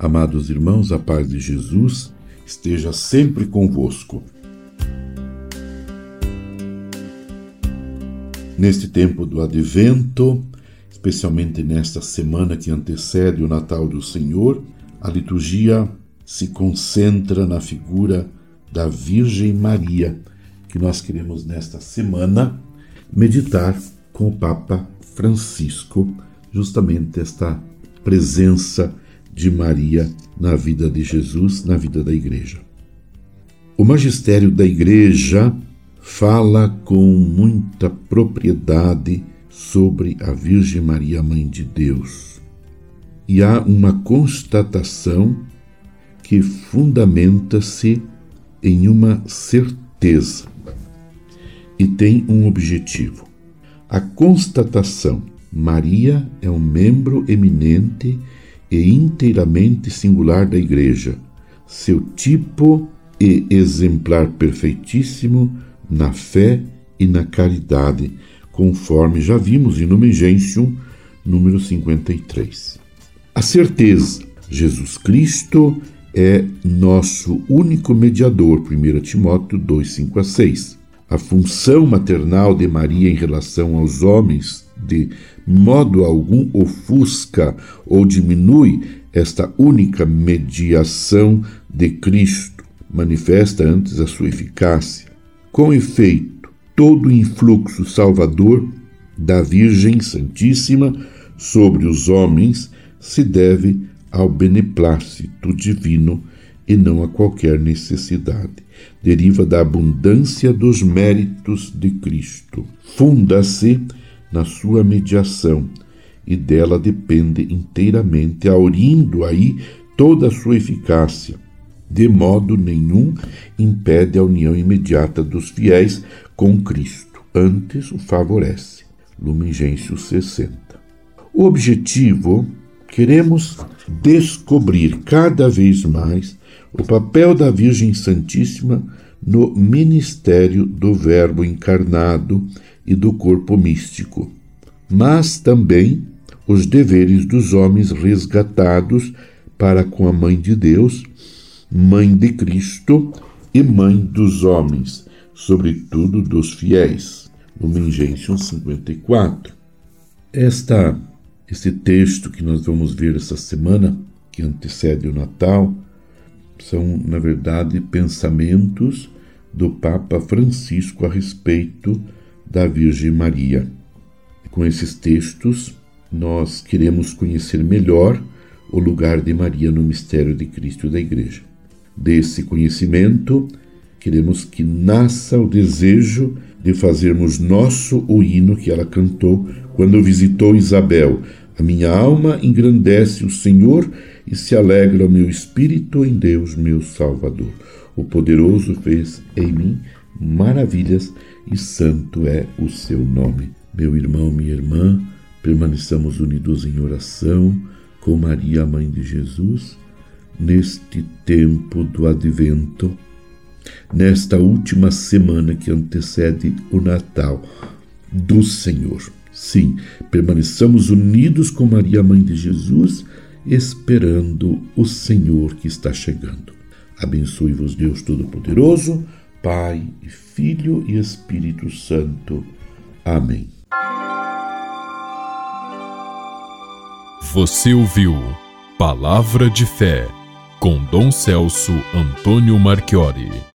Amados irmãos, a paz de Jesus esteja sempre convosco. Neste tempo do advento, especialmente nesta semana que antecede o Natal do Senhor, a liturgia se concentra na figura da Virgem Maria, que nós queremos nesta semana meditar com o Papa Francisco, justamente esta presença de Maria na vida de Jesus, na vida da Igreja. O magistério da Igreja fala com muita propriedade sobre a Virgem Maria, Mãe de Deus. E há uma constatação que fundamenta-se em uma certeza e tem um objetivo. A constatação: Maria é um membro eminente e inteiramente singular da Igreja, seu tipo e exemplar perfeitíssimo na fé e na caridade, conforme já vimos em Numen Gentium, número 53. A certeza, Jesus Cristo é nosso único mediador, 1 Timóteo 2, 5 a 6. A função maternal de Maria em relação aos homens de modo algum ofusca ou diminui esta única mediação de Cristo, manifesta antes a sua eficácia. Com efeito, todo o influxo salvador da Virgem Santíssima sobre os homens se deve ao beneplácito divino e não a qualquer necessidade. Deriva da abundância dos méritos de Cristo. Funda-se na sua mediação e dela depende inteiramente, aurindo aí toda a sua eficácia. De modo nenhum impede a união imediata dos fiéis com Cristo, antes o favorece. Lumen Gentium 60. O objetivo, queremos descobrir cada vez mais o papel da Virgem Santíssima no ministério do Verbo encarnado e do corpo místico, mas também os deveres dos homens resgatados para com a Mãe de Deus, Mãe de Cristo e Mãe dos homens, sobretudo dos fiéis. Lumen Gentium 54. Esta, esse texto que nós vamos ver essa semana, que antecede o Natal, são, na verdade, pensamentos do Papa Francisco a respeito da Virgem Maria. Com esses textos, nós queremos conhecer melhor o lugar de Maria no mistério de Cristo da Igreja. Desse conhecimento, queremos que nasça o desejo de fazermos nosso o hino que ela cantou quando visitou Isabel. A minha alma engrandece o Senhor e se alegra o meu espírito em Deus, meu Salvador. O poderoso fez em mim maravilhas e santo é o seu nome. Meu irmão, minha irmã, permaneçamos unidos em oração com Maria, mãe de Jesus, neste tempo do advento, nesta última semana que antecede o Natal do Senhor. Sim, permaneçamos unidos com Maria, mãe de Jesus, esperando o Senhor que está chegando. Abençoe-vos, Deus Todo-Poderoso, Pai, Filho e Espírito Santo. Amém. Você ouviu Palavra de Fé com Dom Celso Antônio Marchiori.